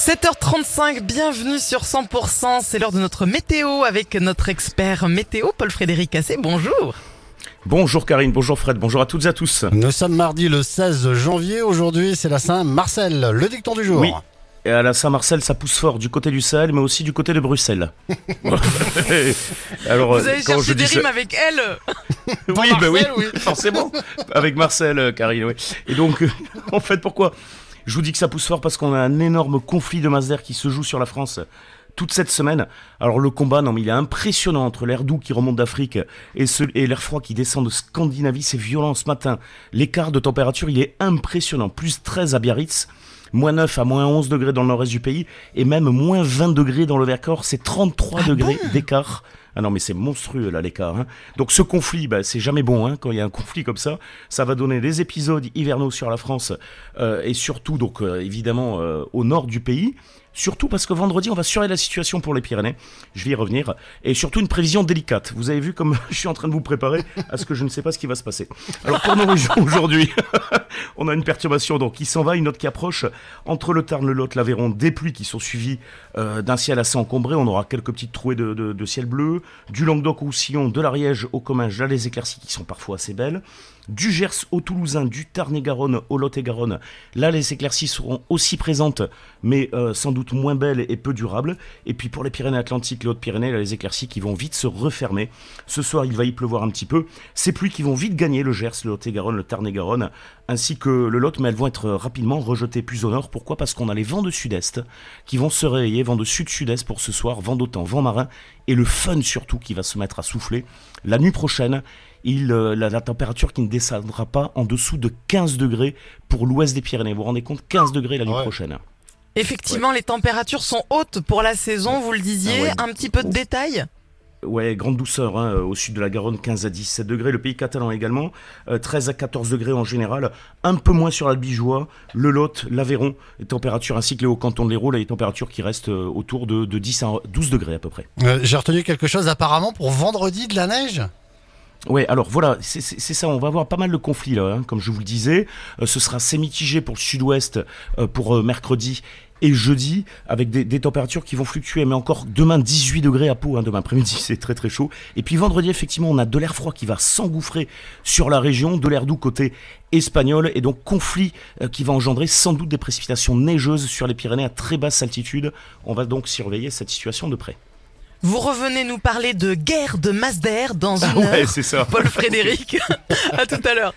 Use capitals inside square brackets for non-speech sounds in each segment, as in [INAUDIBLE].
7h35, bienvenue sur 100%, c'est l'heure de notre météo avec notre expert météo Paul-Frédéric Cassé, bonjour Bonjour Karine, bonjour Fred, bonjour à toutes et à tous. Nous sommes mardi le 16 janvier, aujourd'hui c'est la Saint-Marcel, le dicton du jour. Oui. Et à la Saint-Marcel, ça pousse fort du côté du Sahel, mais aussi du côté de Bruxelles. [LAUGHS] [LAUGHS] Alors, Vous avez cherché des rimes avec elle [LAUGHS] Oui, bah oui, oui, forcément. avec Marcel, euh, Karine, oui. Et donc, en fait, pourquoi je vous dis que ça pousse fort parce qu'on a un énorme conflit de masse d'air qui se joue sur la France toute cette semaine. Alors le combat, non mais il est impressionnant entre l'air doux qui remonte d'Afrique et, et l'air froid qui descend de Scandinavie. C'est violent ce matin. L'écart de température, il est impressionnant. Plus 13 à Biarritz, moins 9 à moins 11 degrés dans le nord-est du pays et même moins 20 degrés dans le Vercors. C'est 33 ah degrés d'écart. Ah non, mais c'est monstrueux là l'écart. Hein. Donc ce conflit, bah, c'est jamais bon hein, quand il y a un conflit comme ça. Ça va donner des épisodes hivernaux sur la France euh, et surtout donc euh, évidemment euh, au nord du pays. Surtout parce que vendredi, on va surveiller la situation pour les Pyrénées. Je vais y revenir. Et surtout une prévision délicate. Vous avez vu comme [LAUGHS] je suis en train de vous préparer à ce que je ne sais pas ce qui va se passer. Alors pour nos régions [LAUGHS] aujourd'hui, [LAUGHS] on a une perturbation donc qui s'en va, une autre qui approche entre le Tarn, le Lot, l'Aveyron, des pluies qui sont suivies d'un ciel assez encombré. On aura quelques petites trouées de, de ciel bleu, du Languedoc au Sillon, de l'Ariège au Comminges, là les éclaircies qui sont parfois assez belles, du Gers au Toulousain, du Tarn-et-Garonne au Lot-et-Garonne, là les éclaircies seront aussi présentes, mais euh, sans doute moins belles et peu durables. Et puis pour les Pyrénées-Atlantiques, les Hautes-Pyrénées, les éclaircies qui vont vite se refermer. Ce soir, il va y pleuvoir un petit peu. Ces pluies qui vont vite gagner le Gers, le Lot-et-Garonne, le Tarn-et-Garonne, ainsi que le Lot, mais elles vont être rapidement rejetées plus au nord. Pourquoi? Parce qu'on a les vents de sud-est qui vont se réveiller, vents de sud-sud-est pour ce soir, vent d'autant, vent marin, et le fun surtout qui va se mettre à souffler. La nuit prochaine, il, euh, la, température qui ne descendra pas en dessous de 15 degrés pour l'ouest des Pyrénées. Vous vous rendez compte 15 degrés la nuit prochaine. Effectivement, les températures sont hautes pour la saison, vous le disiez. Ah un petit peu de détails Ouais, grande douceur hein, au sud de la Garonne, 15 à 17 degrés. Le pays catalan également, 13 euh, à 14 degrés en général. Un peu moins sur l'Albigeois, le Lot, l'Aveyron. Les températures ainsi que les hauts cantons de l'Hérault, les températures qui restent euh, autour de, 10 à 12 degrés à peu près. J'ai retenu quelque chose apparemment pour vendredi de la neige Ouais, alors voilà, c'est ça, on va avoir pas mal de conflits là, hein, comme je vous le disais. Euh, ce sera assez mitigé pour le sud-ouest euh, pour euh, mercredi et jeudi, avec des, températures qui vont fluctuer, mais encore demain 18 degrés à Pau, hein, demain après-midi [LAUGHS] c'est très très chaud. Et puis vendredi, effectivement, on a de l'air froid qui va s'engouffrer sur la région, de l'air doux côté espagnol, et donc conflit qui va engendrer sans doute des précipitations neigeuses sur les Pyrénées à très basse altitude. On va donc surveiller cette situation de près. Vous revenez nous parler de guerre de masse d'air dans ah une ouais, c'est ça. Paul Frédéric, [LAUGHS] à tout à l'heure.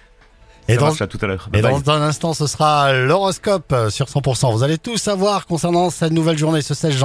Et dans, tout à l'heure. Et dans un instant, ce sera l'horoscope sur 100%. Vous allez tout savoir concernant cette nouvelle journée ce 16 janvier.